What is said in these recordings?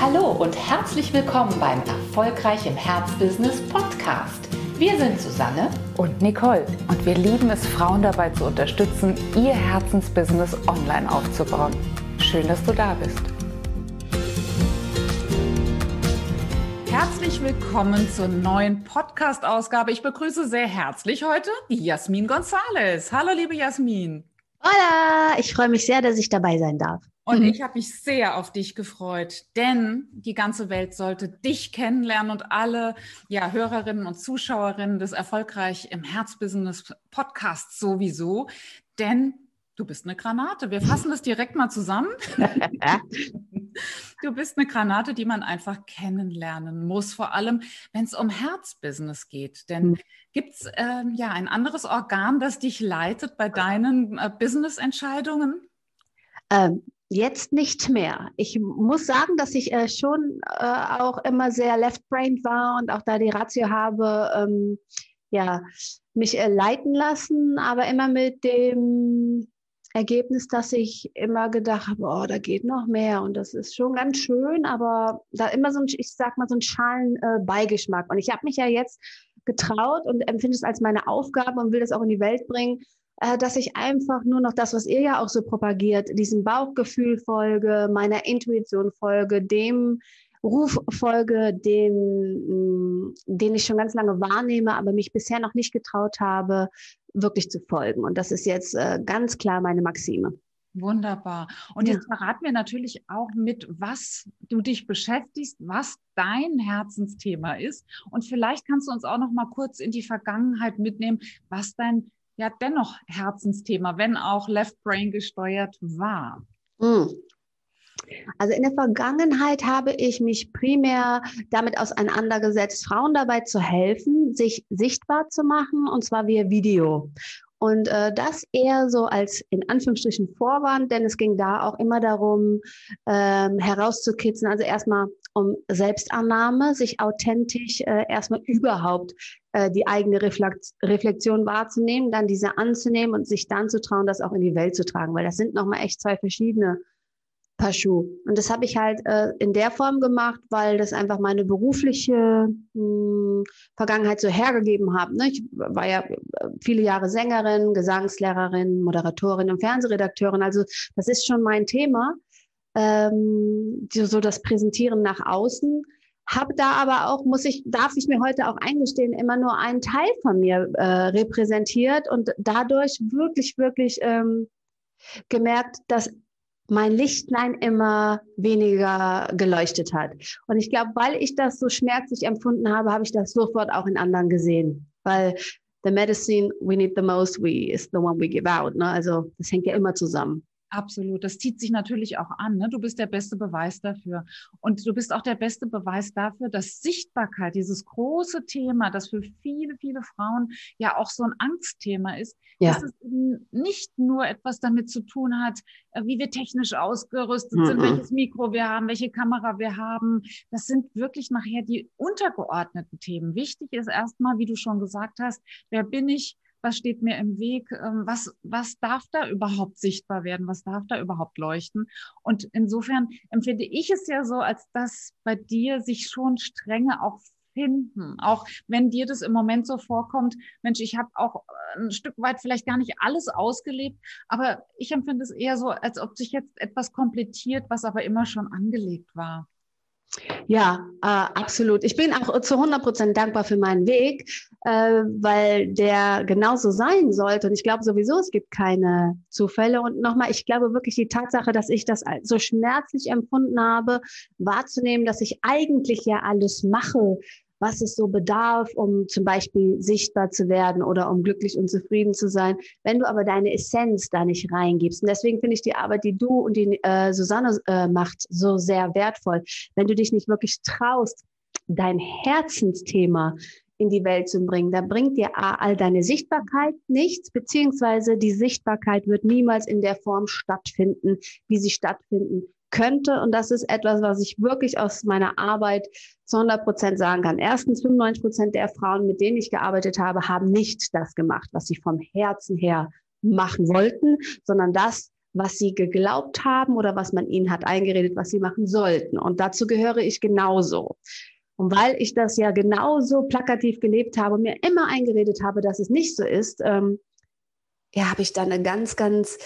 Hallo und herzlich willkommen beim Erfolgreich im Herzbusiness Podcast. Wir sind Susanne und Nicole und wir lieben es, Frauen dabei zu unterstützen, ihr Herzensbusiness online aufzubauen. Schön, dass du da bist. Herzlich willkommen zur neuen Podcast-Ausgabe. Ich begrüße sehr herzlich heute die Jasmin González. Hallo, liebe Jasmin. Hola, ich freue mich sehr, dass ich dabei sein darf. Und mhm. ich habe mich sehr auf dich gefreut, denn die ganze Welt sollte dich kennenlernen und alle ja, Hörerinnen und Zuschauerinnen des Erfolgreich im Herzbusiness Podcasts sowieso. Denn du bist eine Granate. Wir fassen das direkt mal zusammen. du bist eine Granate, die man einfach kennenlernen muss, vor allem wenn es um Herzbusiness geht. Denn mhm. gibt es äh, ja ein anderes Organ, das dich leitet bei deinen äh, Business-Entscheidungen? Ähm, Jetzt nicht mehr. Ich muss sagen, dass ich äh, schon äh, auch immer sehr left-brained war und auch da die Ratio habe, ähm, ja, mich äh, leiten lassen, aber immer mit dem Ergebnis, dass ich immer gedacht habe, oh, da geht noch mehr und das ist schon ganz schön, aber da immer so ein, ich sag mal, so ein schalen äh. Und ich habe mich ja jetzt getraut und empfinde es als meine Aufgabe und will das auch in die Welt bringen, dass ich einfach nur noch das, was ihr ja auch so propagiert, diesem Bauchgefühl folge, meiner Intuition folge, dem Ruf folge, den, mm, den ich schon ganz lange wahrnehme, aber mich bisher noch nicht getraut habe, wirklich zu folgen. Und das ist jetzt äh, ganz klar meine Maxime. Wunderbar. Und ja. jetzt verraten wir natürlich auch mit, was du dich beschäftigst, was dein Herzensthema ist. Und vielleicht kannst du uns auch noch mal kurz in die Vergangenheit mitnehmen, was dein ja dennoch Herzensthema, wenn auch Left Brain gesteuert war? Hm. Also in der Vergangenheit habe ich mich primär damit auseinandergesetzt, Frauen dabei zu helfen, sich sichtbar zu machen, und zwar via Video. Und äh, das eher so als in Anführungsstrichen Vorwand, denn es ging da auch immer darum, ähm, herauszukitzeln, also erstmal um Selbstannahme, sich authentisch äh, erstmal überhaupt äh, die eigene Reflexion wahrzunehmen, dann diese anzunehmen und sich dann zu trauen, das auch in die Welt zu tragen, weil das sind nochmal echt zwei verschiedene Paar Schuhe. Und das habe ich halt äh, in der Form gemacht, weil das einfach meine berufliche mh, hm, Vergangenheit so hergegeben hat. Ne? Ich war ja äh, viele Jahre Sängerin, Gesangslehrerin, Moderatorin und Fernsehredakteurin. Also das ist schon mein Thema ähm, so das Präsentieren nach außen. Habe da aber auch, muss ich, darf ich mir heute auch eingestehen, immer nur einen Teil von mir äh, repräsentiert und dadurch wirklich, wirklich ähm, gemerkt, dass mein Lichtlein immer weniger geleuchtet hat. Und ich glaube, weil ich das so schmerzlich empfunden habe, habe ich das sofort auch in anderen gesehen. Weil the medicine we need the most we is the one we give out. Ne? Also das hängt ja immer zusammen. Absolut. Das zieht sich natürlich auch an. Ne? Du bist der beste Beweis dafür. Und du bist auch der beste Beweis dafür, dass Sichtbarkeit, dieses große Thema, das für viele, viele Frauen ja auch so ein Angstthema ist, ja. dass es nicht nur etwas damit zu tun hat, äh, wie wir technisch ausgerüstet mhm. sind, welches Mikro wir haben, welche Kamera wir haben. Das sind wirklich nachher die untergeordneten Themen. Wichtig ist erstmal, wie du schon gesagt hast, wer bin ich? Was steht mir im Weg, ähm, was, was darf da überhaupt sichtbar werden, was darf da überhaupt leuchten. Und insofern empfinde ich es ja so, als dass bei dir sich schon Stränge auch finden, auch wenn dir das im Moment so vorkommt, Mensch, ich habe auch äh, ein Stück weit vielleicht gar nicht alles ausgelebt, aber ich empfinde es eher so, als ob sich jetzt etwas komplettiert, was aber immer schon angelegt war. Ja, äh, absolut. Ich bin auch zu 100 Prozent dankbar für meinen Weg, äh, weil der genauso sein sollte. Und ich glaube sowieso, es gibt keine Zufälle. Und nochmal, ich glaube wirklich die Tatsache, dass ich das so schmerzlich empfunden habe, wahrzunehmen, dass ich eigentlich ja alles mache, was es so bedarf, um zum Beispiel sichtbar zu werden oder um glücklich und zufrieden zu sein. Wenn du aber deine Essenz da nicht reingibst, und deswegen finde ich die Arbeit, die du und die äh, Susanne äh, macht, so sehr wertvoll. Wenn du dich nicht wirklich traust, dein Herzensthema in die Welt zu bringen. Da bringt dir all deine Sichtbarkeit nichts, beziehungsweise die Sichtbarkeit wird niemals in der Form stattfinden, wie sie stattfinden könnte. Und das ist etwas, was ich wirklich aus meiner Arbeit zu 100 Prozent sagen kann. Erstens, 95 Prozent der Frauen, mit denen ich gearbeitet habe, haben nicht das gemacht, was sie vom Herzen her machen wollten, sondern das, was sie geglaubt haben oder was man ihnen hat eingeredet, was sie machen sollten. Und dazu gehöre ich genauso. Und weil ich das ja genauso plakativ gelebt habe und mir immer eingeredet habe, dass es nicht so ist, ähm, ja, habe ich dann eine ganz, ganz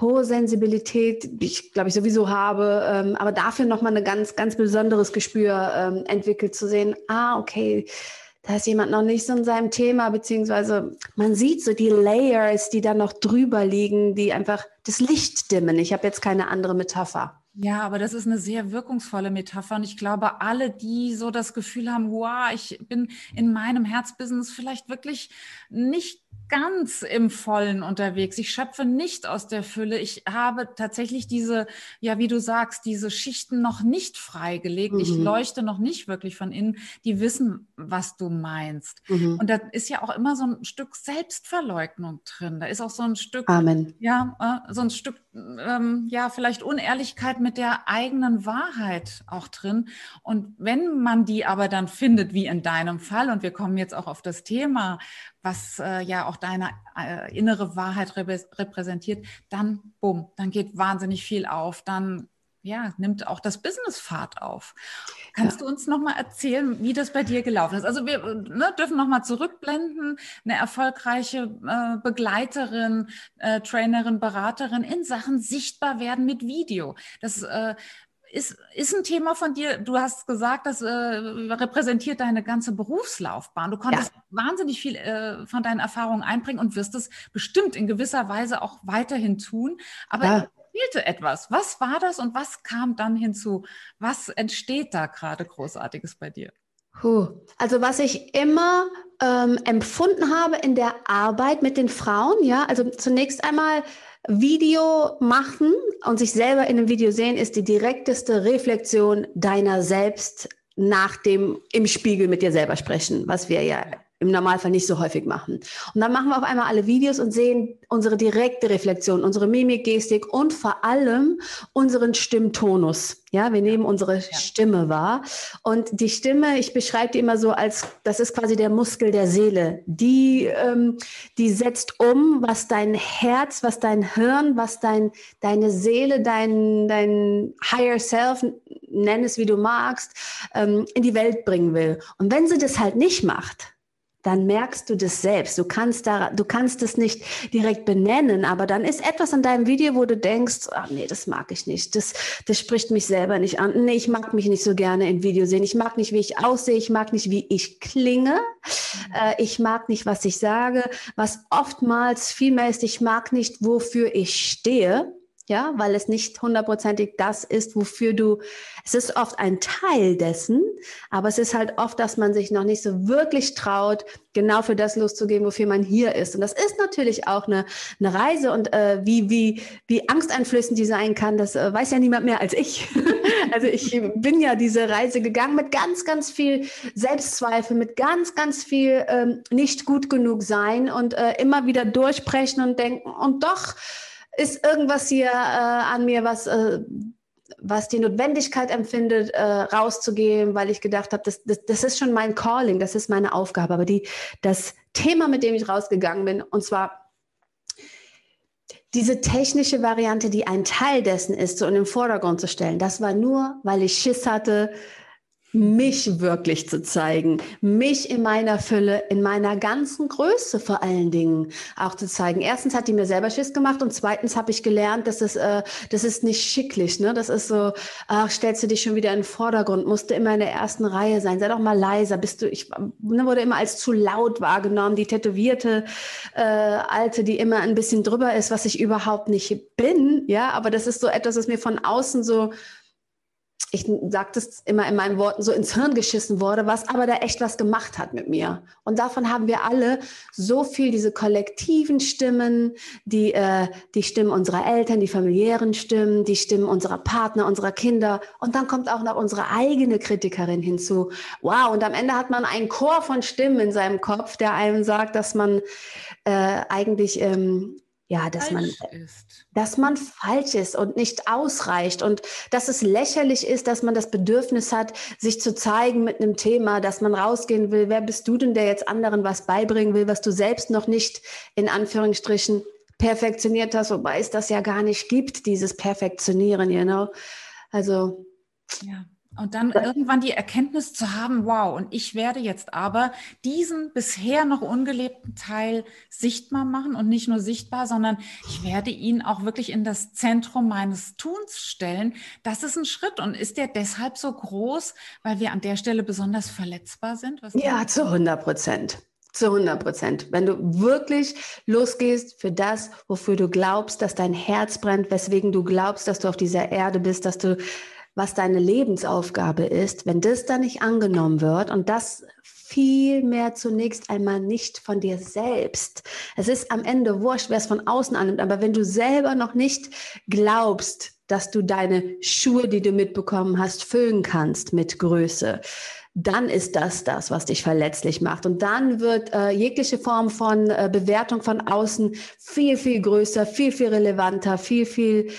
hohe Sensibilität, die ich glaube ich sowieso habe, ähm, aber dafür nochmal ein ganz, ganz besonderes Gespür ähm, entwickelt zu sehen, ah, okay, da ist jemand noch nicht so in seinem Thema, beziehungsweise man sieht so die Layers, die da noch drüber liegen, die einfach das Licht dimmen. Ich habe jetzt keine andere Metapher. Ja, aber das ist eine sehr wirkungsvolle Metapher. Und ich glaube, alle, die so das Gefühl haben, wow, ich bin in meinem Herzbusiness vielleicht wirklich nicht ganz im Vollen unterwegs. Ich schöpfe nicht aus der Fülle. Ich habe tatsächlich diese, ja, wie du sagst, diese Schichten noch nicht freigelegt. Mhm. Ich leuchte noch nicht wirklich von innen. Die wissen, was du meinst. Mhm. Und da ist ja auch immer so ein Stück Selbstverleugnung drin. Da ist auch so ein Stück, Amen. ja, äh, so ein Stück, ähm, ja, vielleicht Unehrlichkeit mit der eigenen Wahrheit auch drin. Und wenn man die aber dann findet, wie in deinem Fall, und wir kommen jetzt auch auf das Thema, was äh, ja auch deine äh, innere Wahrheit repräsentiert, dann bumm, dann geht wahnsinnig viel auf, dann ja, nimmt auch das Business Fahrt auf. Kannst ja. du uns noch mal erzählen, wie das bei dir gelaufen ist? Also wir ne, dürfen noch mal zurückblenden. Eine erfolgreiche äh, Begleiterin, äh, Trainerin, Beraterin in Sachen sichtbar werden mit Video. Das äh, ist, ist ein Thema von dir. Du hast gesagt, das äh, repräsentiert deine ganze Berufslaufbahn. Du konntest ja. wahnsinnig viel äh, von deinen Erfahrungen einbringen und wirst es bestimmt in gewisser Weise auch weiterhin tun. Aber ja. Fehlte etwas. Was war das und was kam dann hinzu? Was entsteht da gerade Großartiges bei dir? Puh. Also was ich immer ähm, empfunden habe in der Arbeit mit den Frauen, ja, also zunächst einmal Video machen und sich selber in einem Video sehen, ist die direkteste Reflexion deiner selbst nach dem im Spiegel mit dir selber sprechen, was wir ja im Normalfall nicht so häufig machen. Und dann machen wir auf einmal alle Videos und sehen unsere direkte Reflexion, unsere Mimik, Gestik und vor allem unseren Stimmtonus. Ja, wir nehmen unsere ja. Stimme wahr. Und die Stimme, ich beschreibe die immer so als, das ist quasi der Muskel der Seele. Die, ähm, die setzt um, was dein Herz, was dein Hirn, was dein, deine Seele, dein, dein Higher Self, nenn es wie du magst, ähm, in die Welt bringen will. Und wenn sie das halt nicht macht, dann merkst du das selbst. Du kannst da, du kannst es nicht direkt benennen, aber dann ist etwas an deinem Video, wo du denkst, ach nee, das mag ich nicht. Das, das spricht mich selber nicht an. Nee, ich mag mich nicht so gerne in Video sehen. Ich mag nicht, wie ich aussehe. Ich mag nicht, wie ich klinge. Äh, ich mag nicht, was ich sage. Was oftmals vielmehr ist, ich mag nicht, wofür ich stehe ja, weil es nicht hundertprozentig das ist, wofür du, es ist oft ein Teil dessen, aber es ist halt oft, dass man sich noch nicht so wirklich traut, genau für das loszugehen, wofür man hier ist. Und das ist natürlich auch eine, eine Reise und äh, wie, wie, wie angsteinflößend die sein kann, das äh, weiß ja niemand mehr als ich. also ich bin ja diese Reise gegangen mit ganz, ganz viel Selbstzweifel, mit ganz, ganz viel ähm, nicht gut genug sein und äh, immer wieder durchbrechen und denken, und doch, ist irgendwas hier äh, an mir, was, äh, was die Notwendigkeit empfindet, äh, rauszugehen, weil ich gedacht habe, das, das, das ist schon mein Calling, das ist meine Aufgabe. Aber die, das Thema, mit dem ich rausgegangen bin, und zwar diese technische Variante, die ein Teil dessen ist, so in den Vordergrund zu stellen, das war nur, weil ich Schiss hatte, mich wirklich zu zeigen, mich in meiner Fülle, in meiner ganzen Größe vor allen Dingen auch zu zeigen. Erstens hat die mir selber Schiss gemacht und zweitens habe ich gelernt, dass es, äh, das ist nicht schicklich, ne? Das ist so, ach, stellst du dich schon wieder in den Vordergrund, musst du immer in der ersten Reihe sein, sei doch mal leiser, bist du, ich ne, wurde immer als zu laut wahrgenommen, die tätowierte äh, Alte, die immer ein bisschen drüber ist, was ich überhaupt nicht bin, ja, aber das ist so etwas, was mir von außen so ich sage das immer in meinen Worten, so ins Hirn geschissen wurde, was aber da echt was gemacht hat mit mir. Und davon haben wir alle so viel, diese kollektiven Stimmen, die, äh, die Stimmen unserer Eltern, die familiären Stimmen, die Stimmen unserer Partner, unserer Kinder. Und dann kommt auch noch unsere eigene Kritikerin hinzu. Wow, und am Ende hat man einen Chor von Stimmen in seinem Kopf, der einem sagt, dass man äh, eigentlich... Ähm, ja, dass falsch man, ist. dass man falsch ist und nicht ausreicht und dass es lächerlich ist, dass man das Bedürfnis hat, sich zu zeigen mit einem Thema, dass man rausgehen will. Wer bist du denn, der jetzt anderen was beibringen will, was du selbst noch nicht in Anführungsstrichen perfektioniert hast, wobei es das ja gar nicht gibt, dieses Perfektionieren, you know. Also. Ja. Und dann irgendwann die Erkenntnis zu haben, wow, und ich werde jetzt aber diesen bisher noch ungelebten Teil sichtbar machen und nicht nur sichtbar, sondern ich werde ihn auch wirklich in das Zentrum meines Tuns stellen. Das ist ein Schritt und ist der deshalb so groß, weil wir an der Stelle besonders verletzbar sind? Was ja, zu 100 Prozent. Zu 100 Prozent. Wenn du wirklich losgehst für das, wofür du glaubst, dass dein Herz brennt, weswegen du glaubst, dass du auf dieser Erde bist, dass du was deine Lebensaufgabe ist, wenn das dann nicht angenommen wird und das viel mehr zunächst einmal nicht von dir selbst. Es ist am Ende wurscht, wer es von außen annimmt, aber wenn du selber noch nicht glaubst, dass du deine Schuhe, die du mitbekommen hast, füllen kannst mit Größe, dann ist das das, was dich verletzlich macht. Und dann wird äh, jegliche Form von äh, Bewertung von außen viel, viel größer, viel, viel relevanter, viel, viel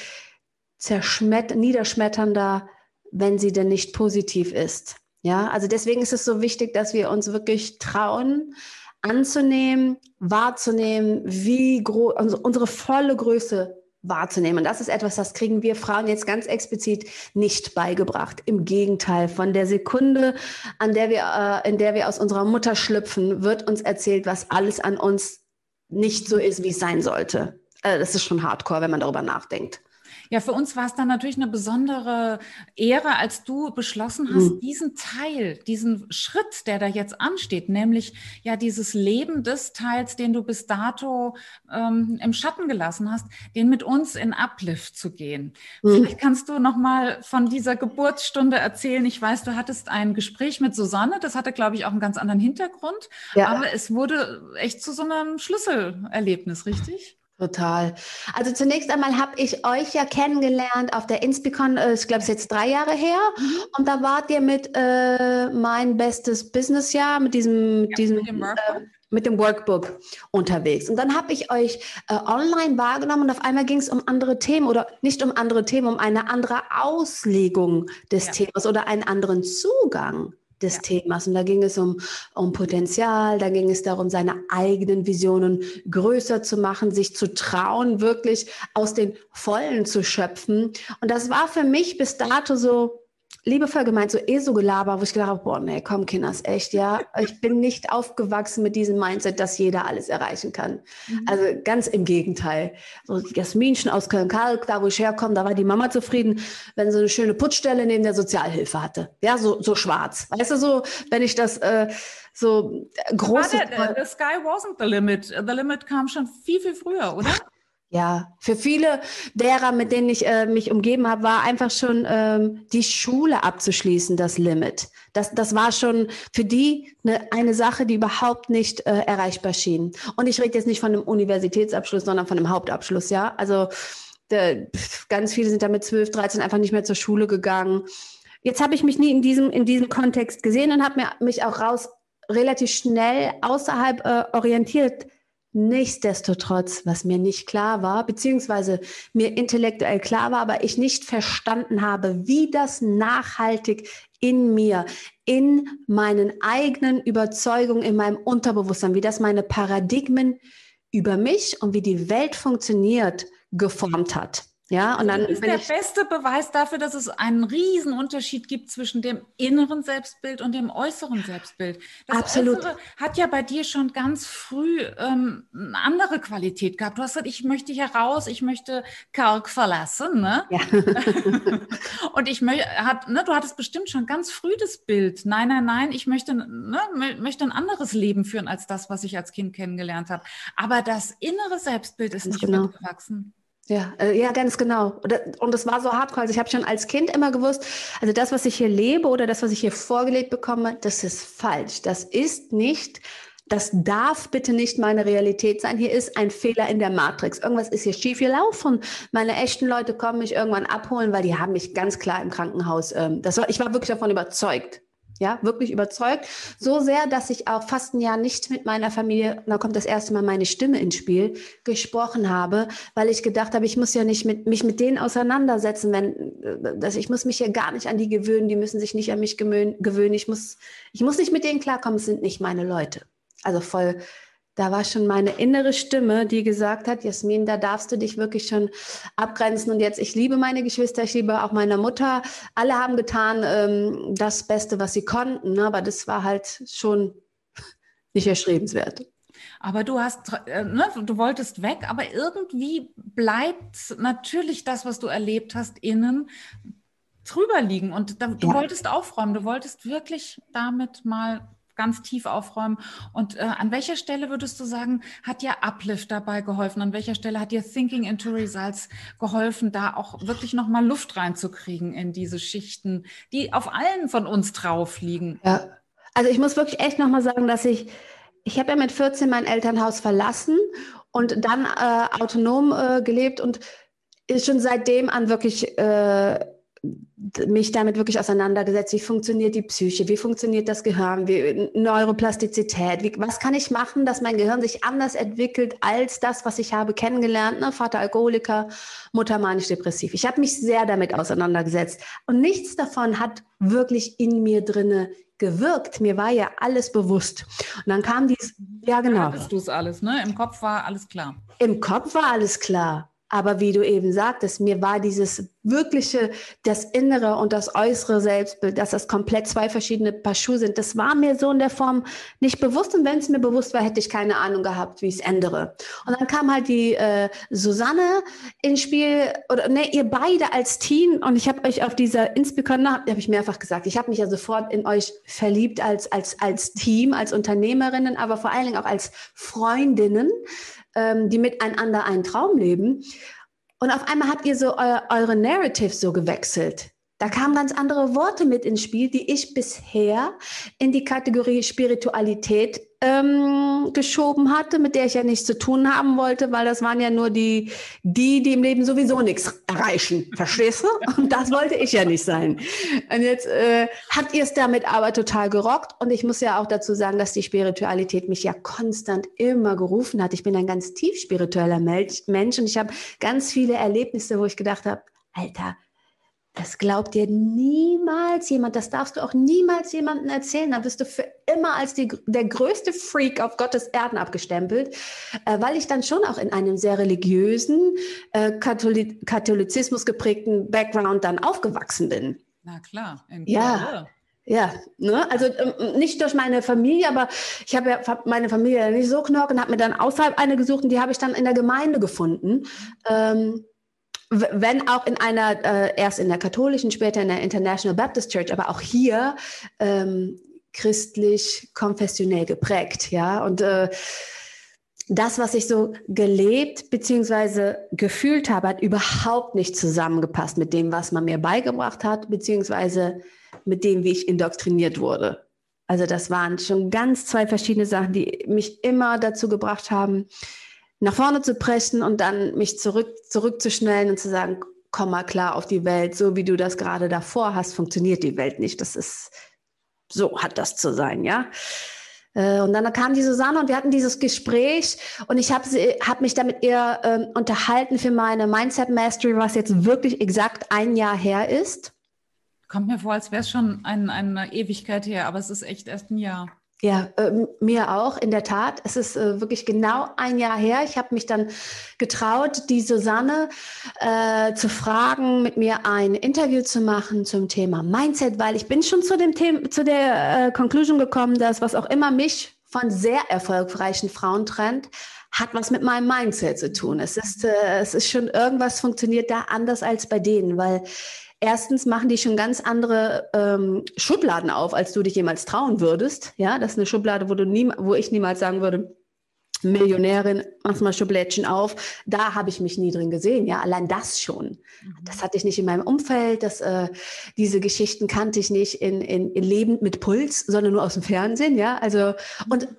niederschmetternder, wenn sie denn nicht positiv ist. Ja, also deswegen ist es so wichtig, dass wir uns wirklich trauen, anzunehmen, wahrzunehmen, wie groß also unsere volle Größe wahrzunehmen. das ist etwas, das kriegen wir Frauen jetzt ganz explizit nicht beigebracht. Im Gegenteil, von der Sekunde, an der wir, äh, in der wir aus unserer Mutter schlüpfen, wird uns erzählt, was alles an uns nicht so ist, wie es sein sollte. Äh, das ist schon hardcore, wenn man darüber nachdenkt. Ja, für uns war es dann natürlich eine besondere Ehre, als du beschlossen hast, mhm. diesen Teil, diesen Schritt, der da jetzt ansteht, nämlich ja dieses Leben des Teils, den du bis dato ähm, im Schatten gelassen hast, den mit uns in Uplift zu gehen. Mhm. Vielleicht kannst du noch mal von dieser Geburtsstunde erzählen. Ich weiß, du hattest ein Gespräch mit Susanne. Das hatte, glaube ich, auch einen ganz anderen Hintergrund. Ja. Aber es wurde echt zu so einem Schlüsselerlebnis, richtig? Total. Also zunächst einmal habe ich euch ja kennengelernt auf der Inspicon, äh, ich glaube, es ist jetzt drei Jahre her. Mhm. Und da wart ihr mit äh, mein bestes Businessjahr, mit diesem, ja, diesem mit dem, äh, mit dem Workbook unterwegs. Und dann habe ich euch äh, online wahrgenommen und auf einmal ging es um andere Themen oder nicht um andere Themen, um eine andere Auslegung des ja. Themas oder einen anderen Zugang des ja. Themas. Und da ging es um, um Potenzial, da ging es darum, seine eigenen Visionen größer zu machen, sich zu trauen, wirklich aus den Vollen zu schöpfen. Und das war für mich bis dato so liebevoll gemeint, so eh so gelaber, wo ich gedacht habe, boah, nee, komm, Kinders, echt, ja. Ich bin nicht aufgewachsen mit diesem Mindset, dass jeder alles erreichen kann. Mhm. Also ganz im Gegenteil. So Jasminchen aus Köln-Kalk, da wo ich herkomme, da war die Mama zufrieden, wenn sie eine schöne Putzstelle neben der Sozialhilfe hatte. Ja, so, so schwarz. Weißt du, so, wenn ich das äh, so große... The sky wasn't the limit. The limit kam schon viel, viel früher, oder? Ja, für viele derer, mit denen ich äh, mich umgeben habe, war einfach schon ähm, die Schule abzuschließen, das Limit. Das, das war schon für die eine, eine Sache, die überhaupt nicht äh, erreichbar schien. Und ich rede jetzt nicht von einem Universitätsabschluss, sondern von einem Hauptabschluss, ja. Also der, ganz viele sind da mit 12, 13 einfach nicht mehr zur Schule gegangen. Jetzt habe ich mich nie in diesem, in diesem Kontext gesehen und habe mich auch raus relativ schnell außerhalb äh, orientiert Nichtsdestotrotz, was mir nicht klar war, beziehungsweise mir intellektuell klar war, aber ich nicht verstanden habe, wie das nachhaltig in mir, in meinen eigenen Überzeugungen, in meinem Unterbewusstsein, wie das meine Paradigmen über mich und wie die Welt funktioniert, geformt hat. Ja, und dann das ist der beste Beweis dafür, dass es einen riesen Unterschied gibt zwischen dem inneren Selbstbild und dem äußeren Selbstbild. Das Absolut. Äußere hat ja bei dir schon ganz früh ähm, eine andere Qualität gehabt. Du hast gesagt, ich möchte hier raus, ich möchte Kalk verlassen. Ne? Ja. und ich möchte, hat, ne, du hattest bestimmt schon ganz früh das Bild. Nein, nein, nein, ich möchte, ne, möchte ein anderes Leben führen als das, was ich als Kind kennengelernt habe. Aber das innere Selbstbild ist nicht genau. mitgewachsen. Ja, äh, ja, ganz genau. Und das war so hardcore. Also ich habe schon als Kind immer gewusst, also das, was ich hier lebe oder das, was ich hier vorgelebt bekomme, das ist falsch. Das ist nicht, das darf bitte nicht meine Realität sein. Hier ist ein Fehler in der Matrix. Irgendwas ist hier schief gelaufen. Meine echten Leute kommen mich irgendwann abholen, weil die haben mich ganz klar im Krankenhaus. Ähm, das war, ich war wirklich davon überzeugt ja, wirklich überzeugt. So sehr, dass ich auch fast ein Jahr nicht mit meiner Familie, da kommt das erste Mal meine Stimme ins Spiel, gesprochen habe, weil ich gedacht habe, ich muss ja nicht mit, mich mit denen auseinandersetzen, wenn, dass ich muss mich ja gar nicht an die gewöhnen, die müssen sich nicht an mich gewöhnen, ich muss, ich muss nicht mit denen klarkommen, es sind nicht meine Leute. Also voll da war schon meine innere Stimme, die gesagt hat, Jasmin, da darfst du dich wirklich schon abgrenzen. Und jetzt, ich liebe meine Geschwister, ich liebe auch meine Mutter. Alle haben getan ähm, das Beste, was sie konnten, ne? aber das war halt schon nicht erstrebenswert. Aber du hast, äh, ne, du wolltest weg, aber irgendwie bleibt natürlich das, was du erlebt hast, innen drüber liegen. Und da, du ja. wolltest aufräumen, du wolltest wirklich damit mal ganz tief aufräumen. Und äh, an welcher Stelle würdest du sagen, hat dir Uplift dabei geholfen? An welcher Stelle hat dir Thinking into Results geholfen, da auch wirklich nochmal Luft reinzukriegen in diese Schichten, die auf allen von uns drauf liegen? Ja, also ich muss wirklich echt nochmal sagen, dass ich, ich habe ja mit 14 mein Elternhaus verlassen und dann äh, autonom äh, gelebt und ist schon seitdem an wirklich äh, mich damit wirklich auseinandergesetzt, wie funktioniert die Psyche, wie funktioniert das Gehirn, wie, Neuroplastizität, wie, was kann ich machen, dass mein Gehirn sich anders entwickelt als das, was ich habe kennengelernt, ne? Vater Alkoholiker, Mutter manisch-depressiv. Ich habe mich sehr damit auseinandergesetzt und nichts davon hat wirklich in mir drinne gewirkt. Mir war ja alles bewusst. Und dann kam dies, ja genau. Hattest du es alles, ne? Im Kopf war alles klar. Im Kopf war alles klar. Aber wie du eben sagtest, mir war dieses wirkliche, das innere und das äußere Selbstbild, dass das komplett zwei verschiedene Paar Schuhe sind, das war mir so in der Form nicht bewusst. Und wenn es mir bewusst war, hätte ich keine Ahnung gehabt, wie ich es ändere. Und dann kam halt die äh, Susanne ins Spiel, oder ne, ihr beide als Team. Und ich habe euch auf dieser Inspicon, habe ich mehrfach gesagt, ich habe mich ja sofort in euch verliebt als, als, als Team, als Unternehmerinnen, aber vor allen Dingen auch als Freundinnen ähm, die miteinander einen Traum leben. Und auf einmal habt ihr so eu eure Narrative so gewechselt. Da kamen ganz andere Worte mit ins Spiel, die ich bisher in die Kategorie Spiritualität ähm, geschoben hatte, mit der ich ja nichts zu tun haben wollte, weil das waren ja nur die, die, die im Leben sowieso nichts erreichen. Verstehst du? Und das wollte ich ja nicht sein. Und jetzt äh, hat ihr es damit aber total gerockt. Und ich muss ja auch dazu sagen, dass die Spiritualität mich ja konstant immer gerufen hat. Ich bin ein ganz tief spiritueller Mensch und ich habe ganz viele Erlebnisse, wo ich gedacht habe, Alter, das glaubt dir niemals jemand. Das darfst du auch niemals jemandem erzählen. Da wirst du für immer als die, der größte Freak auf Gottes Erden abgestempelt, äh, weil ich dann schon auch in einem sehr religiösen, äh, Katholiz Katholizismus geprägten Background dann aufgewachsen bin. Na klar. ja. Ja, ne? also ähm, nicht durch meine Familie, aber ich habe ja meine Familie nicht so knork und habe mir dann außerhalb eine gesucht und die habe ich dann in der Gemeinde gefunden. Ähm, wenn auch in einer, äh, erst in der katholischen, später in der International Baptist Church, aber auch hier ähm, christlich, konfessionell geprägt, ja. Und äh, das, was ich so gelebt bzw. gefühlt habe, hat überhaupt nicht zusammengepasst mit dem, was man mir beigebracht hat, beziehungsweise mit dem, wie ich indoktriniert wurde. Also das waren schon ganz zwei verschiedene Sachen, die mich immer dazu gebracht haben, nach vorne zu pressen und dann mich zurück, zurückzuschnellen und zu sagen, komm mal klar auf die Welt, so wie du das gerade davor hast, funktioniert die Welt nicht. Das ist, so hat das zu sein, ja. Äh, und dann kam die Susanne und wir hatten dieses Gespräch und ich habe hab mich damit ihr ähm, unterhalten für meine Mindset Mastery, was jetzt wirklich exakt ein Jahr her ist. Kommt mir vor, als wäre es schon ein, eine Ewigkeit her, aber es ist echt erst ein Jahr. Ja, äh, mir auch, in der Tat. Es ist äh, wirklich genau ein Jahr her. Ich habe mich dann getraut, die Susanne äh, zu fragen, mit mir ein Interview zu machen zum Thema Mindset, weil ich bin schon zu dem Thema, zu der äh, Conclusion gekommen, dass was auch immer mich von sehr erfolgreichen Frauen trennt, hat was mit meinem Mindset zu tun. Es ist, äh, es ist schon irgendwas funktioniert da anders als bei denen, weil erstens machen die schon ganz andere ähm, Schubladen auf, als du dich jemals trauen würdest. Ja, das ist eine Schublade, wo du nie, wo ich niemals sagen würde, Millionärin, mach mal Schublädchen auf. Da habe ich mich nie drin gesehen. Ja, allein das schon. Mhm. Das hatte ich nicht in meinem Umfeld. Das, äh, diese Geschichten kannte ich nicht in, in, in lebend mit Puls, sondern nur aus dem Fernsehen. Ja, also und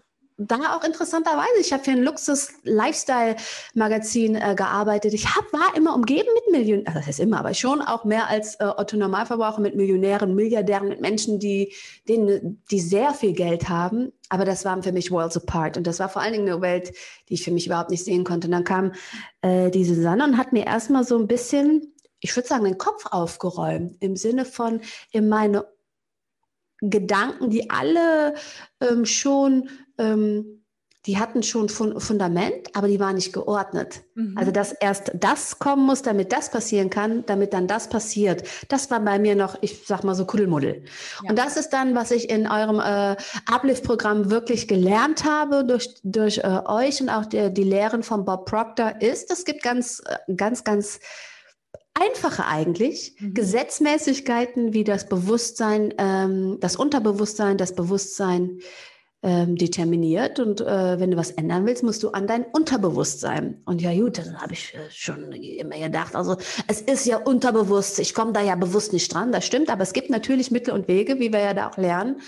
da auch interessanterweise, ich habe für ein Luxus-Lifestyle-Magazin äh, gearbeitet. Ich hab, war immer umgeben mit Millionen, also das heißt immer, aber schon auch mehr als äh, Otto Normalverbraucher mit Millionären, Milliardären, mit Menschen, die, denen, die sehr viel Geld haben. Aber das waren für mich Worlds apart. Und das war vor allen Dingen eine Welt, die ich für mich überhaupt nicht sehen konnte. Und dann kam äh, diese Susanne und hat mir erstmal so ein bisschen, ich würde sagen, den Kopf aufgeräumt, im Sinne von in meine Gedanken, die alle ähm, schon ähm, die hatten schon Fundament, aber die waren nicht geordnet. Mhm. Also dass erst das kommen muss, damit das passieren kann, damit dann das passiert. Das war bei mir noch, ich sag mal so Kuddelmuddel. Ja. Und das ist dann, was ich in eurem äh, Uplift-Programm wirklich gelernt habe durch, durch äh, euch und auch die, die Lehren von Bob Proctor ist, es gibt ganz, äh, ganz, ganz einfache eigentlich mhm. Gesetzmäßigkeiten wie das Bewusstsein, ähm, das Unterbewusstsein, das Bewusstsein ähm, determiniert. Und äh, wenn du was ändern willst, musst du an dein Unterbewusstsein. Und ja, gut, das habe ich äh, schon immer gedacht. Also es ist ja unterbewusst. Ich komme da ja bewusst nicht dran. Das stimmt. Aber es gibt natürlich Mittel und Wege, wie wir ja da auch lernen,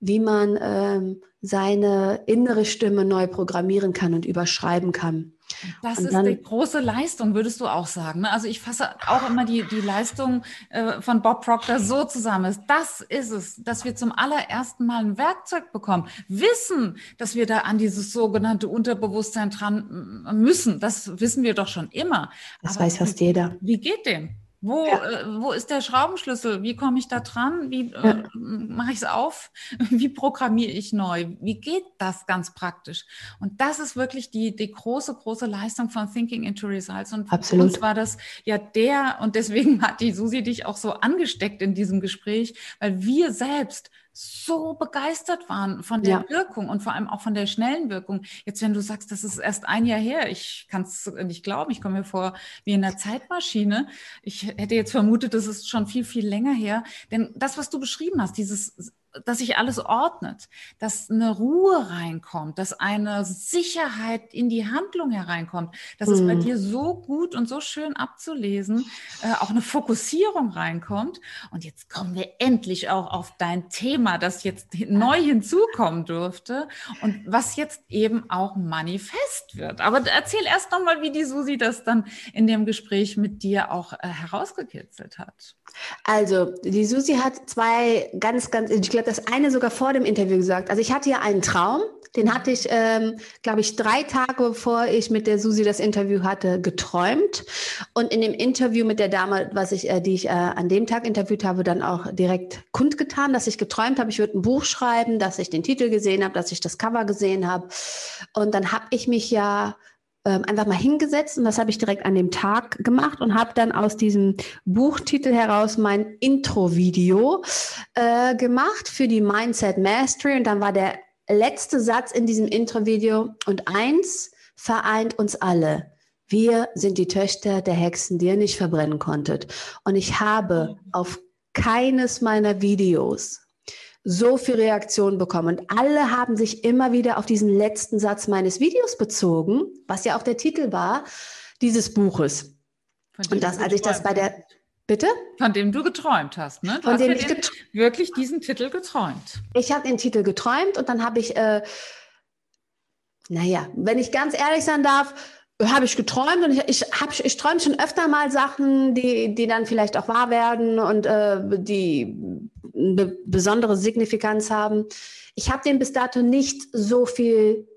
wie man ähm, seine innere Stimme neu programmieren kann und überschreiben kann. Das und ist die große Leistung, würdest du auch sagen. Ne? Also ich fasse auch immer die, die Leistung äh, von Bob Proctor so zusammen. Das ist es, dass wir zum allerersten Mal ein Werkzeug bekommen, wissen, dass wir da an dieses sogenannte Unterbewusstsein dran müssen. Das wissen wir doch schon immer. Das Aber weiß fast jeder. Wie geht denn? Wo, ja. äh, wo ist der Schraubenschlüssel? Wie komme ich da dran? Wie äh, ja. mache ich es auf? Wie programmiere ich neu? Wie geht das ganz praktisch? Und das ist wirklich die, die große, große Leistung von Thinking into Results. Und Absolut. uns war das ja der, und deswegen hat die Susi dich auch so angesteckt in diesem Gespräch, weil wir selbst so begeistert waren von der ja. Wirkung und vor allem auch von der schnellen Wirkung. Jetzt, wenn du sagst, das ist erst ein Jahr her, ich kann es nicht glauben, ich komme mir vor wie in einer Zeitmaschine. Ich hätte jetzt vermutet, das ist schon viel, viel länger her. Denn das, was du beschrieben hast, dieses dass sich alles ordnet, dass eine Ruhe reinkommt, dass eine Sicherheit in die Handlung hereinkommt. Das mhm. ist bei dir so gut und so schön abzulesen, äh, auch eine Fokussierung reinkommt. Und jetzt kommen wir endlich auch auf dein Thema, das jetzt neu hinzukommen durfte und was jetzt eben auch manifest wird. Aber erzähl erst nochmal, wie die Susi das dann in dem Gespräch mit dir auch äh, herausgekitzelt hat. Also, die Susi hat zwei ganz, ganz, ich glaube, das eine sogar vor dem Interview gesagt. Also, ich hatte ja einen Traum, den hatte ich, ähm, glaube ich, drei Tage bevor ich mit der Susi das Interview hatte, geträumt. Und in dem Interview mit der Dame, was ich, äh, die ich äh, an dem Tag interviewt habe, dann auch direkt kundgetan, dass ich geträumt habe, ich würde ein Buch schreiben, dass ich den Titel gesehen habe, dass ich das Cover gesehen habe. Und dann habe ich mich ja einfach mal hingesetzt und das habe ich direkt an dem Tag gemacht und habe dann aus diesem Buchtitel heraus mein Intro-Video äh, gemacht für die Mindset Mastery und dann war der letzte Satz in diesem Intro-Video und eins vereint uns alle. Wir sind die Töchter der Hexen, die ihr nicht verbrennen konntet. Und ich habe auf keines meiner Videos so viel Reaktionen bekommen. Und alle haben sich immer wieder auf diesen letzten Satz meines Videos bezogen, was ja auch der Titel war, dieses Buches. Und das, als ich das bei der, Bitte? Von dem du geträumt hast, ne? Du Von dem ich wirklich diesen Titel geträumt. Ich habe den Titel geträumt und dann habe ich, äh, naja, wenn ich ganz ehrlich sein darf, habe ich geträumt und ich, ich, hab, ich träume schon öfter mal Sachen, die, die dann vielleicht auch wahr werden und äh, die eine besondere Signifikanz haben. Ich habe dem bis dato nicht so viel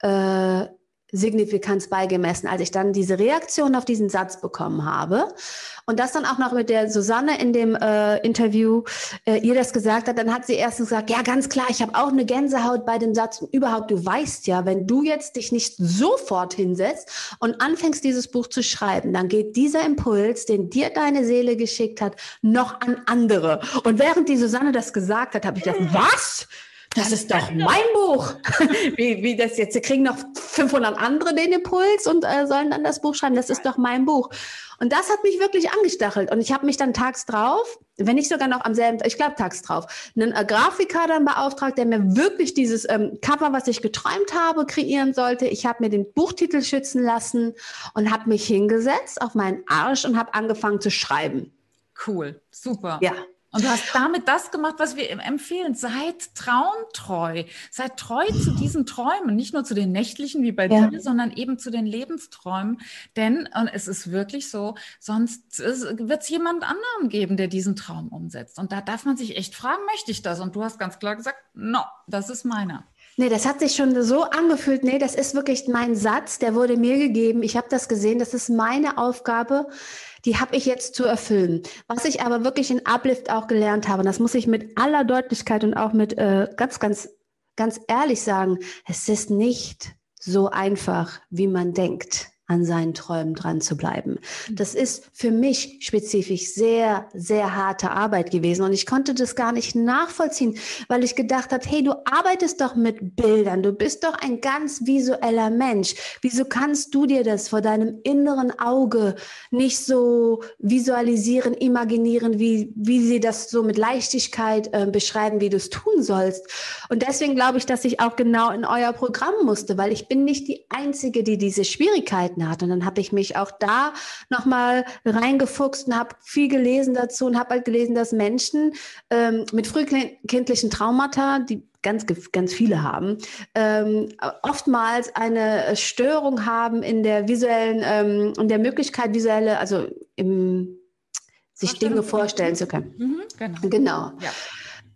äh, Signifikanz beigemessen, als ich dann diese Reaktion auf diesen Satz bekommen habe und das dann auch noch mit der Susanne in dem äh, Interview äh, ihr das gesagt hat, dann hat sie erstens gesagt, ja ganz klar, ich habe auch eine Gänsehaut bei dem Satz. Und überhaupt, du weißt ja, wenn du jetzt dich nicht sofort hinsetzt und anfängst dieses Buch zu schreiben, dann geht dieser Impuls, den dir deine Seele geschickt hat, noch an andere. Und während die Susanne das gesagt hat, habe ich gedacht, was? Das ist doch mein Buch. wie, wie das jetzt? Sie kriegen noch 500 andere den Impuls und äh, sollen dann das Buch schreiben. Das ist doch mein Buch. Und das hat mich wirklich angestachelt. Und ich habe mich dann tags drauf, wenn nicht sogar noch am selben, ich glaube tags drauf, einen äh, Grafiker dann beauftragt, der mir wirklich dieses ähm, Cover, was ich geträumt habe, kreieren sollte. Ich habe mir den Buchtitel schützen lassen und habe mich hingesetzt auf meinen Arsch und habe angefangen zu schreiben. Cool, super. Ja. Und du hast damit das gemacht, was wir empfehlen. Seid traumtreu. Seid treu zu diesen Träumen. Nicht nur zu den nächtlichen wie bei ja. dir, sondern eben zu den Lebensträumen. Denn, und es ist wirklich so, sonst wird es jemand anderen geben, der diesen Traum umsetzt. Und da darf man sich echt fragen, möchte ich das? Und du hast ganz klar gesagt, no, das ist meiner. Nee, das hat sich schon so angefühlt. Nee, das ist wirklich mein Satz, der wurde mir gegeben. Ich habe das gesehen. Das ist meine Aufgabe, die habe ich jetzt zu erfüllen. Was ich aber wirklich in Uplift auch gelernt habe, und das muss ich mit aller Deutlichkeit und auch mit äh, ganz, ganz ganz ehrlich sagen, es ist nicht so einfach, wie man denkt an seinen Träumen dran zu bleiben. Mhm. Das ist für mich spezifisch sehr, sehr harte Arbeit gewesen und ich konnte das gar nicht nachvollziehen, weil ich gedacht habe, hey, du arbeitest doch mit Bildern, du bist doch ein ganz visueller Mensch. Wieso kannst du dir das vor deinem inneren Auge nicht so visualisieren, imaginieren, wie, wie sie das so mit Leichtigkeit äh, beschreiben, wie du es tun sollst? Und deswegen glaube ich, dass ich auch genau in euer Programm musste, weil ich bin nicht die Einzige, die diese Schwierigkeiten Möglichkeiten hat. Und dann habe ich mich auch da nochmal reingefuchst und habe viel gelesen dazu und habe halt gelesen, dass Menschen ähm, mit frühkindlichen Traumata, die ganz, ganz viele haben, ähm, oftmals eine Störung haben in der visuellen, ähm, in der Möglichkeit, visuelle, also im, sich Dinge vorstellen zu können. Mhm, genau. genau. Ja.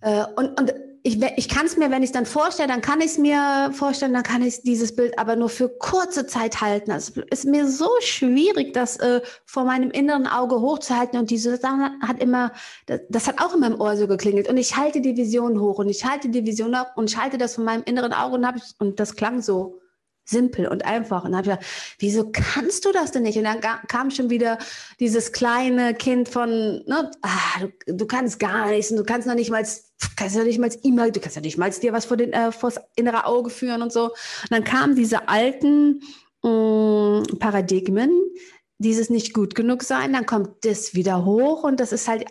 Äh, und, und ich, ich kann es mir, wenn ich es dann vorstelle, dann kann ich es mir vorstellen, dann kann ich dieses Bild aber nur für kurze Zeit halten. Also es ist mir so schwierig, das äh, vor meinem inneren Auge hochzuhalten und diese Sache hat immer, das, das, hat auch in meinem Ohr so geklingelt und ich halte die Vision hoch und ich halte die Vision hoch und ich halte das von meinem inneren Auge und, hab ich, und das klang so simpel und einfach. Und dann habe ich gedacht, wieso kannst du das denn nicht? Und dann kam schon wieder dieses kleine Kind von, ne, ah, du, du, kannst gar nichts und du kannst noch nicht mal, kannst ja nicht mal E-Mail, du kannst ja nicht mal dir was vor den, äh, vors innere Auge führen und so. Und dann kamen diese alten mh, mm, Paradigmen, dieses nicht gut genug sein, dann kommt das wieder hoch und das ist halt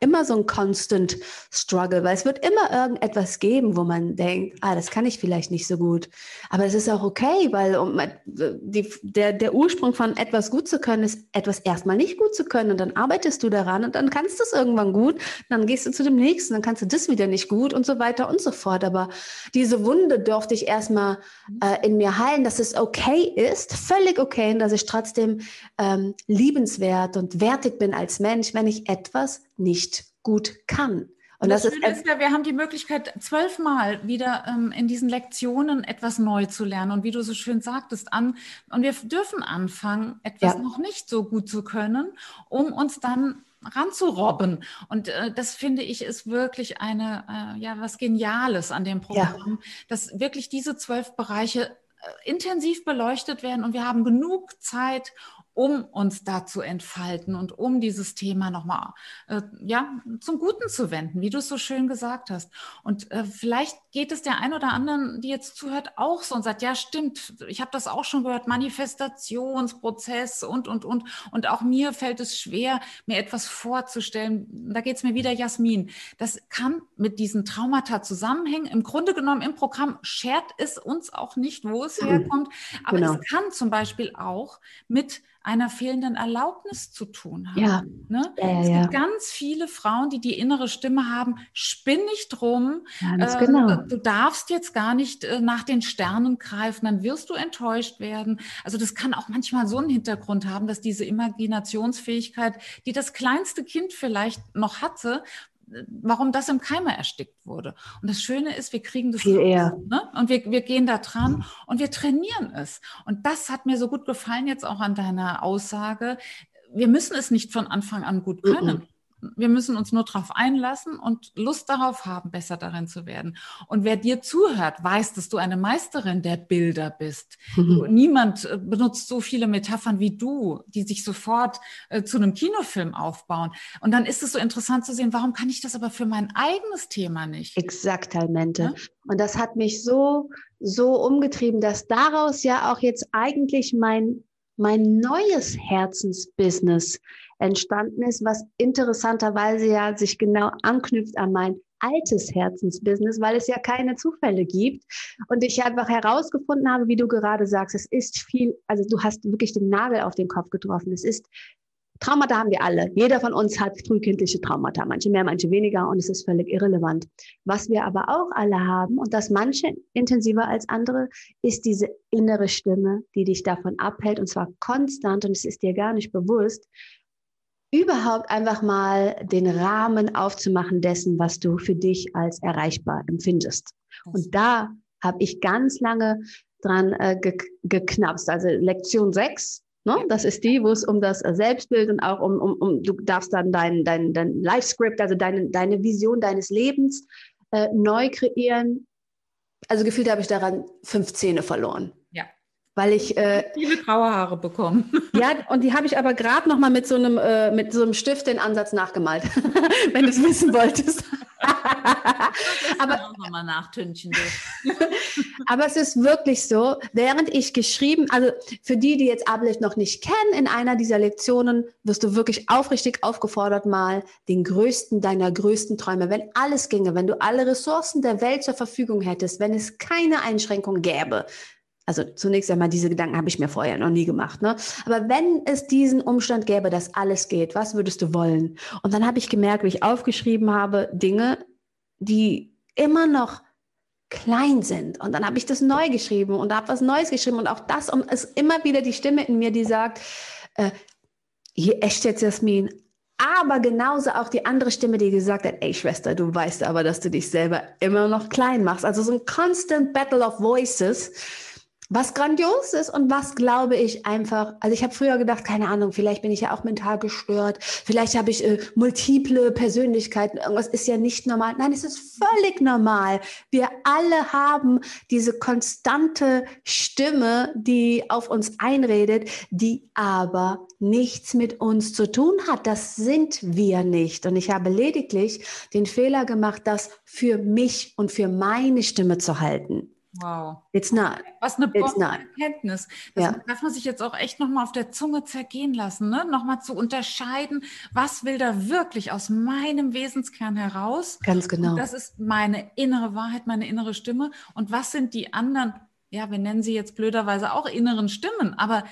immer so ein constant struggle, weil es wird immer irgendetwas geben, wo man denkt, ah, das kann ich vielleicht nicht so gut. Aber es ist auch okay, weil um, die, der, der Ursprung von etwas gut zu können, ist etwas erstmal nicht gut zu können und dann arbeitest du daran und dann kannst du es irgendwann gut, dann gehst du zu dem nächsten, dann kannst du das wieder nicht gut und so weiter und so fort. Aber diese Wunde durfte ich erstmal äh, in mir heilen, dass es okay ist, völlig okay, und dass ich trotzdem äh, ähm, liebenswert und wertig bin als Mensch, wenn ich etwas nicht gut kann. Und das, das ist, ist, ja, wir haben die Möglichkeit, zwölfmal wieder ähm, in diesen Lektionen etwas neu zu lernen. Und wie du so schön sagtest, an, und wir dürfen anfangen, etwas ja. noch nicht so gut zu können, um uns dann ranzurobben. Und äh, das finde ich ist wirklich eine, äh, ja, was Geniales an dem Programm, ja. dass wirklich diese zwölf Bereiche äh, intensiv beleuchtet werden und wir haben genug Zeit, um uns da zu entfalten und um dieses Thema nochmal äh, ja, zum Guten zu wenden, wie du es so schön gesagt hast. Und äh, vielleicht geht es der ein oder anderen, die jetzt zuhört, auch so und sagt, ja, stimmt, ich habe das auch schon gehört, Manifestationsprozess und, und, und. Und auch mir fällt es schwer, mir etwas vorzustellen. Da geht es mir wieder, Jasmin. Das kann mit diesen Traumata zusammenhängen. Im Grunde genommen im Programm schert es uns auch nicht, wo es herkommt. Aber genau. es kann zum Beispiel auch mit einer fehlenden Erlaubnis zu tun haben. Ja. Ne? ja, ja es gibt ganz viele Frauen, die die innere Stimme haben, spinn nicht drum, äh, genau. du darfst jetzt gar nicht äh, nach den Sternen greifen, dann wirst du enttäuscht werden. Also das kann auch manchmal so einen Hintergrund haben, dass diese Imaginationsfähigkeit, die das kleinste Kind vielleicht noch hatte, warum das im Keime erstickt wurde. Und das Schöne ist, wir kriegen das viel eher. Ne? Und wir, wir gehen da dran und wir trainieren es. Und das hat mir so gut gefallen jetzt auch an deiner Aussage. Wir müssen es nicht von Anfang an gut können. Wir müssen uns nur darauf einlassen und Lust darauf haben, besser darin zu werden. Und wer dir zuhört, weiß, dass du eine Meisterin der Bilder bist. Mhm. Niemand äh, benutzt so viele Metaphern wie du, die sich sofort äh, zu einem Kinofilm aufbauen. Und dann ist es so interessant zu sehen, warum kann ich das aber für mein eigenes Thema nicht? Exakt, Almente. Ja? Und das hat mich so, so umgetrieben, dass daraus ja auch jetzt eigentlich mein mein neues Herzensbusiness entstanden ist, was interessanterweise ja sich genau anknüpft an mein altes Herzensbusiness, weil es ja keine Zufälle gibt. Und ich einfach herausgefunden habe, wie du gerade sagst, es ist viel, also du hast wirklich den Nagel auf den Kopf getroffen. Es ist Traumata haben wir alle. Jeder von uns hat frühkindliche Traumata, manche mehr, manche weniger und es ist völlig irrelevant. Was wir aber auch alle haben und das manche intensiver als andere, ist diese innere Stimme, die dich davon abhält und zwar konstant und es ist dir gar nicht bewusst, überhaupt einfach mal den Rahmen aufzumachen dessen, was du für dich als erreichbar empfindest. Und da habe ich ganz lange dran äh, ge geknapst. Also Lektion 6 Ne? Das ist die, wo es um das Selbstbild und auch um, um, um du darfst dann dein, dein, dein Life-Script, also deine, deine Vision deines Lebens äh, neu kreieren. also gefühlt habe ich daran fünf Zähne verloren. Weil ich äh, viele graue Haare bekommen. Ja, und die habe ich aber gerade noch mal mit so einem äh, mit so einem Stift den Ansatz nachgemalt, wenn du es wissen wolltest. aber auch noch mal nachtünchen. aber es ist wirklich so, während ich geschrieben, also für die, die jetzt Ablich noch nicht kennen, in einer dieser Lektionen wirst du wirklich aufrichtig aufgefordert, mal den größten deiner größten Träume, wenn alles ginge, wenn du alle Ressourcen der Welt zur Verfügung hättest, wenn es keine Einschränkung gäbe, also zunächst einmal, diese Gedanken habe ich mir vorher noch nie gemacht. Ne? Aber wenn es diesen Umstand gäbe, dass alles geht, was würdest du wollen? Und dann habe ich gemerkt, wie ich aufgeschrieben habe, Dinge, die immer noch klein sind. Und dann habe ich das neu geschrieben und habe was Neues geschrieben. Und auch das, und es immer wieder die Stimme in mir, die sagt, äh, hier echt jetzt Jasmin. Aber genauso auch die andere Stimme, die gesagt hat, ey Schwester, du weißt aber, dass du dich selber immer noch klein machst. Also so ein constant battle of voices was grandios ist und was glaube ich einfach, also ich habe früher gedacht, keine Ahnung, vielleicht bin ich ja auch mental gestört, vielleicht habe ich äh, multiple Persönlichkeiten, irgendwas ist ja nicht normal. Nein, es ist völlig normal. Wir alle haben diese konstante Stimme, die auf uns einredet, die aber nichts mit uns zu tun hat. Das sind wir nicht. Und ich habe lediglich den Fehler gemacht, das für mich und für meine Stimme zu halten. Wow. It's not. Was eine Erkenntnis. Das ja. darf man sich jetzt auch echt nochmal auf der Zunge zergehen lassen, ne? nochmal zu unterscheiden, was will da wirklich aus meinem Wesenskern heraus? Ganz genau. Und das ist meine innere Wahrheit, meine innere Stimme. Und was sind die anderen, ja, wir nennen sie jetzt blöderweise auch inneren Stimmen, aber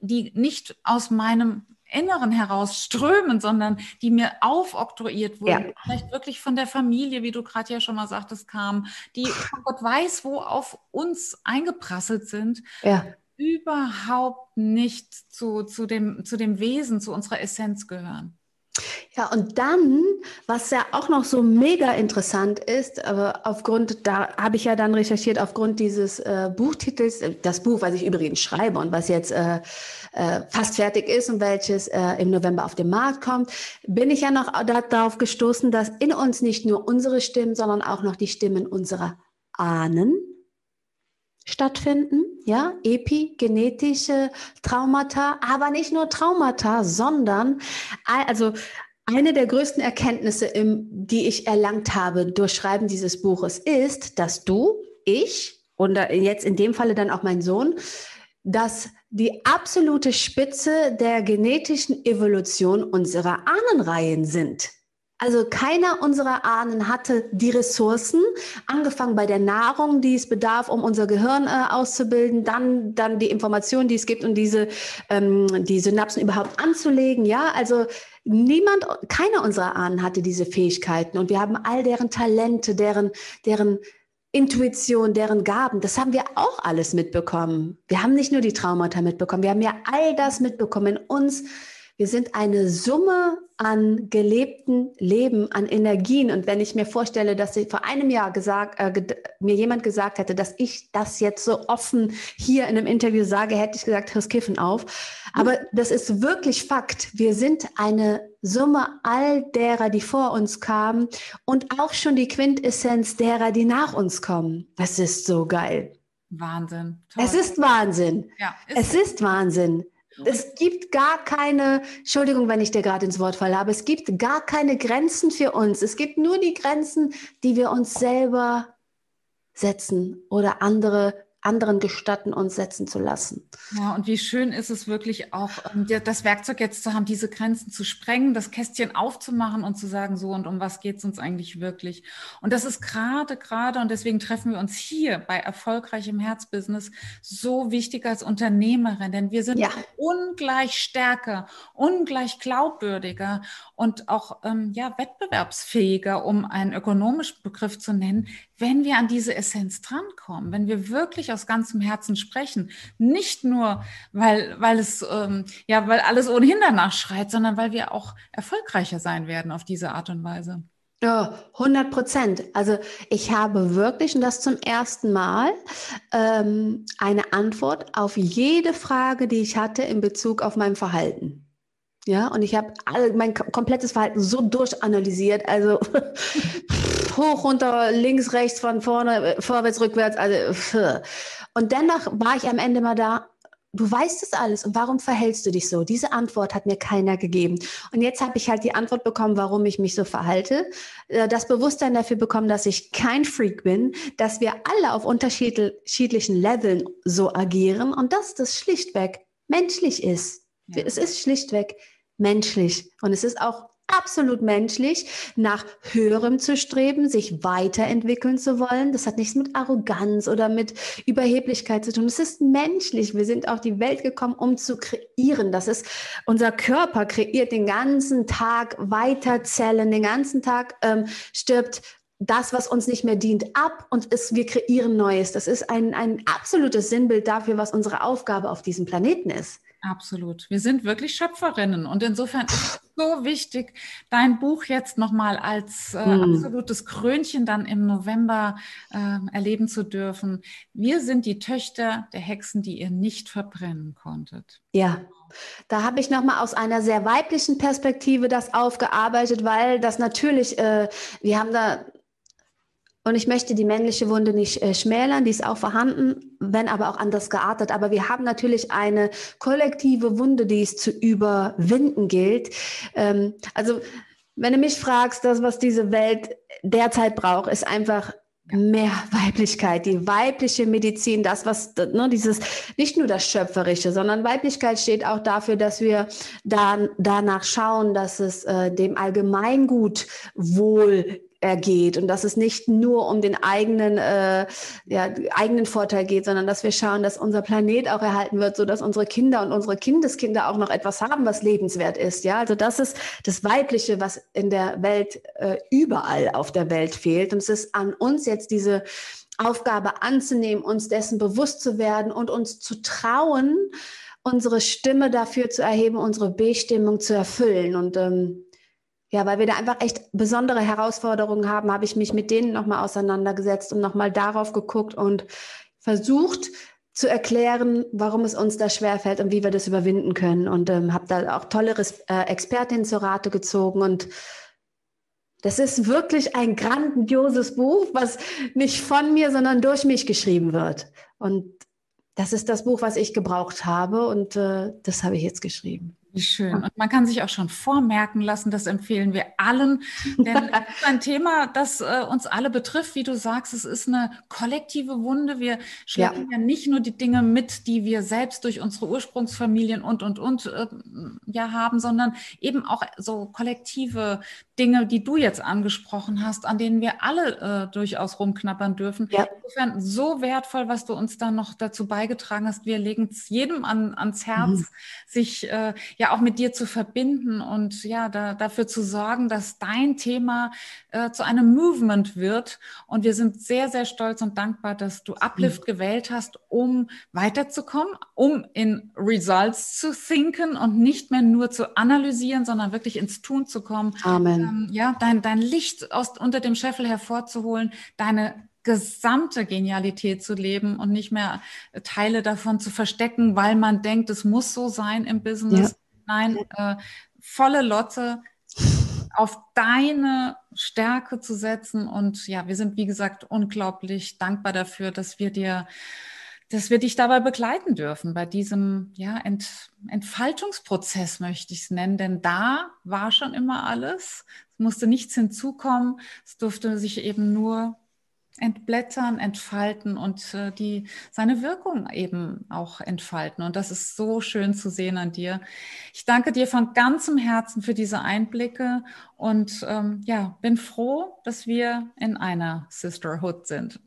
die nicht aus meinem Inneren heraus strömen, sondern die mir aufoktroyiert wurden, ja. vielleicht wirklich von der Familie, wie du gerade ja schon mal sagtest, kamen, die Gott weiß, wo auf uns eingeprasselt sind, ja. überhaupt nicht zu, zu, dem, zu dem Wesen, zu unserer Essenz gehören. Ja, und dann, was ja auch noch so mega interessant ist, aufgrund, da habe ich ja dann recherchiert, aufgrund dieses äh, Buchtitels, äh, das Buch, was ich übrigens schreibe und was jetzt äh, äh, fast fertig ist und welches äh, im November auf den Markt kommt, bin ich ja noch darauf gestoßen, dass in uns nicht nur unsere Stimmen, sondern auch noch die Stimmen unserer Ahnen stattfinden, ja, epigenetische Traumata, aber nicht nur Traumata, sondern also eine der größten Erkenntnisse, im, die ich erlangt habe durch Schreiben dieses Buches, ist, dass du, ich und jetzt in dem Falle dann auch mein Sohn, dass die absolute Spitze der genetischen Evolution unserer Ahnenreihen sind. Also keiner unserer Ahnen hatte die Ressourcen, angefangen bei der Nahrung, die es bedarf, um unser Gehirn äh, auszubilden, dann, dann die Informationen, die es gibt, um diese ähm, die Synapsen überhaupt anzulegen. Ja, also niemand, keiner unserer Ahnen hatte diese Fähigkeiten und wir haben all deren Talente, deren, deren Intuition, deren Gaben, das haben wir auch alles mitbekommen. Wir haben nicht nur die Traumata mitbekommen, wir haben ja all das mitbekommen in uns. Wir sind eine Summe an gelebten Leben, an Energien. Und wenn ich mir vorstelle, dass vor einem Jahr gesagt, äh, mir jemand gesagt hätte, dass ich das jetzt so offen hier in einem Interview sage, hätte ich gesagt, hör's Kiffen auf. Aber das ist wirklich Fakt. Wir sind eine Summe all derer, die vor uns kamen und auch schon die Quintessenz derer, die nach uns kommen. Das ist so geil. Wahnsinn. Toll. Es ist Wahnsinn. Ja, ist es ist Wahnsinn. Es gibt gar keine, Entschuldigung, wenn ich dir gerade ins Wort falle, aber es gibt gar keine Grenzen für uns. Es gibt nur die Grenzen, die wir uns selber setzen oder andere anderen gestatten, uns setzen zu lassen. Ja, und wie schön ist es wirklich auch, ähm, das Werkzeug jetzt zu haben, diese Grenzen zu sprengen, das Kästchen aufzumachen und zu sagen, so und um was geht es uns eigentlich wirklich? Und das ist gerade, gerade, und deswegen treffen wir uns hier bei erfolgreichem Herzbusiness so wichtig als Unternehmerin, denn wir sind ja. ungleich stärker, ungleich glaubwürdiger und auch ähm, ja, wettbewerbsfähiger, um einen ökonomischen Begriff zu nennen, wenn wir an diese Essenz drankommen, wenn wir wirklich aus ganzem Herzen sprechen, nicht nur, weil, weil es, ähm, ja, weil alles ohnehin danach schreit, sondern weil wir auch erfolgreicher sein werden auf diese Art und Weise. Ja, 100 Prozent. Also ich habe wirklich, und das zum ersten Mal, ähm, eine Antwort auf jede Frage, die ich hatte in Bezug auf mein Verhalten. Ja, und ich habe mein komplettes Verhalten so durchanalysiert, also hoch, runter, links, rechts, von vorne, vorwärts, rückwärts, also und dennoch war ich am Ende mal da, du weißt es alles und warum verhältst du dich so? Diese Antwort hat mir keiner gegeben. Und jetzt habe ich halt die Antwort bekommen, warum ich mich so verhalte, äh, das Bewusstsein dafür bekommen, dass ich kein Freak bin, dass wir alle auf unterschiedlichen Leveln so agieren und dass das schlichtweg menschlich ist. Ja. Es ist schlichtweg menschlich. Und es ist auch absolut menschlich, nach Höherem zu streben, sich weiterentwickeln zu wollen. Das hat nichts mit Arroganz oder mit Überheblichkeit zu tun. Es ist menschlich. Wir sind auf die Welt gekommen, um zu kreieren. Das ist, unser Körper kreiert den ganzen Tag weiter Zellen, den ganzen Tag ähm, stirbt das, was uns nicht mehr dient, ab und es, wir kreieren Neues. Das ist ein, ein absolutes Sinnbild dafür, was unsere Aufgabe auf diesem Planeten ist. Absolut. Wir sind wirklich Schöpferinnen und insofern ist es so wichtig, dein Buch jetzt nochmal als äh, hm. absolutes Krönchen dann im November äh, erleben zu dürfen. Wir sind die Töchter der Hexen, die ihr nicht verbrennen konntet. Ja. Da habe ich nochmal aus einer sehr weiblichen Perspektive das aufgearbeitet, weil das natürlich, äh, wir haben da und ich möchte die männliche Wunde nicht äh, schmälern, die ist auch vorhanden, wenn aber auch anders geartet. Aber wir haben natürlich eine kollektive Wunde, die es zu überwinden gilt. Ähm, also wenn du mich fragst, das, was diese Welt derzeit braucht, ist einfach mehr Weiblichkeit, die weibliche Medizin, das, was, ne, dieses, nicht nur das Schöpferische, sondern Weiblichkeit steht auch dafür, dass wir dann danach schauen, dass es äh, dem Allgemeingut wohl ergeht und dass es nicht nur um den eigenen, äh, ja, eigenen Vorteil geht, sondern dass wir schauen, dass unser Planet auch erhalten wird, so dass unsere Kinder und unsere Kindeskinder auch noch etwas haben, was lebenswert ist. Ja, also das ist das Weibliche, was in der Welt äh, überall auf der Welt fehlt. Und es ist an uns jetzt diese Aufgabe anzunehmen, uns dessen bewusst zu werden und uns zu trauen, unsere Stimme dafür zu erheben, unsere Bestimmung zu erfüllen. Und ähm, ja, weil wir da einfach echt besondere Herausforderungen haben, habe ich mich mit denen nochmal auseinandergesetzt und nochmal darauf geguckt und versucht zu erklären, warum es uns da schwerfällt und wie wir das überwinden können. Und ähm, habe da auch tolle äh, Expertinnen zur Rate gezogen. Und das ist wirklich ein grandioses Buch, was nicht von mir, sondern durch mich geschrieben wird. Und das ist das Buch, was ich gebraucht habe. Und äh, das habe ich jetzt geschrieben. Wie schön. Und man kann sich auch schon vormerken lassen, das empfehlen wir allen. Denn es ist ein Thema, das äh, uns alle betrifft. Wie du sagst, es ist eine kollektive Wunde. Wir schleppen ja. ja nicht nur die Dinge mit, die wir selbst durch unsere Ursprungsfamilien und, und, und äh, ja haben, sondern eben auch so kollektive Dinge, die du jetzt angesprochen hast, an denen wir alle äh, durchaus rumknappern dürfen. Ja. Insofern so wertvoll, was du uns da noch dazu beigetragen hast. Wir legen es jedem an, ans Herz, mhm. sich äh, ja auch mit dir zu verbinden und ja da, dafür zu sorgen, dass dein Thema äh, zu einem Movement wird. Und wir sind sehr, sehr stolz und dankbar, dass du Uplift mhm. gewählt hast, um weiterzukommen, um in Results zu thinken und nicht mehr nur zu analysieren, sondern wirklich ins Tun zu kommen. Amen ähm, ja, dein, dein Licht aus, unter dem Scheffel hervorzuholen, deine gesamte Genialität zu leben und nicht mehr Teile davon zu verstecken, weil man denkt, es muss so sein im Business. Ja. Nein, äh, volle Lotte auf deine Stärke zu setzen. Und ja, wir sind, wie gesagt, unglaublich dankbar dafür, dass wir dir dass wir dich dabei begleiten dürfen, bei diesem ja, Ent, Entfaltungsprozess möchte ich es nennen, denn da war schon immer alles. Es musste nichts hinzukommen, es durfte sich eben nur entblättern, entfalten und äh, die seine Wirkung eben auch entfalten. Und das ist so schön zu sehen an dir. Ich danke dir von ganzem Herzen für diese Einblicke und ähm, ja, bin froh, dass wir in einer Sisterhood sind.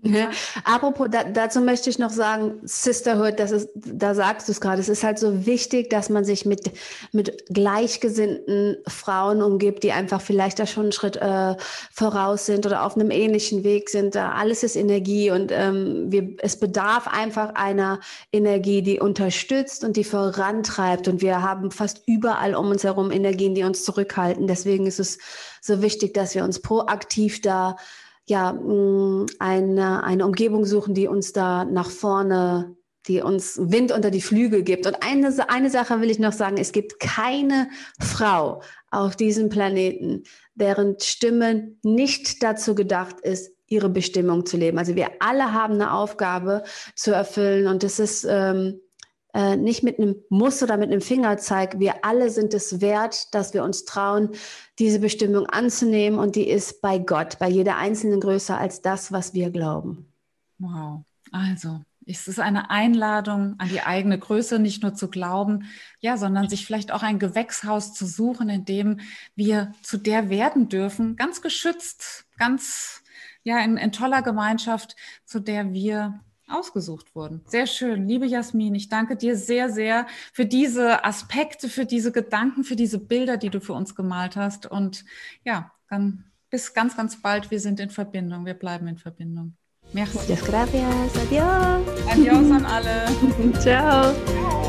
Ja. Apropos, da, dazu möchte ich noch sagen, Sisterhood, das ist, da sagst du es gerade, es ist halt so wichtig, dass man sich mit, mit gleichgesinnten Frauen umgibt, die einfach vielleicht da schon einen Schritt äh, voraus sind oder auf einem ähnlichen Weg sind. Alles ist Energie und ähm, wir, es bedarf einfach einer Energie, die unterstützt und die vorantreibt. Und wir haben fast überall um uns herum Energien, die uns zurückhalten. Deswegen ist es so wichtig, dass wir uns proaktiv da ja, mm, eine, eine Umgebung suchen, die uns da nach vorne die uns Wind unter die Flügel gibt. Und eine, eine Sache will ich noch sagen, es gibt keine Frau auf diesem Planeten, deren Stimme nicht dazu gedacht ist, ihre Bestimmung zu leben. Also wir alle haben eine Aufgabe zu erfüllen und es ist ähm, äh, nicht mit einem Muss oder mit einem Fingerzeig. Wir alle sind es wert, dass wir uns trauen, diese Bestimmung anzunehmen und die ist bei Gott, bei jeder Einzelnen größer als das, was wir glauben. Wow. Also, es ist eine Einladung an die eigene Größe, nicht nur zu glauben, ja, sondern sich vielleicht auch ein Gewächshaus zu suchen, in dem wir zu der werden dürfen, ganz geschützt, ganz, ja, in, in toller Gemeinschaft, zu der wir ausgesucht wurden. Sehr schön. Liebe Jasmin, ich danke dir sehr, sehr für diese Aspekte, für diese Gedanken, für diese Bilder, die du für uns gemalt hast. Und ja, dann bis ganz, ganz bald. Wir sind in Verbindung. Wir bleiben in Verbindung. Merci. Muchas gracias. Adiós. Adiós an alle. Ciao. Ciao.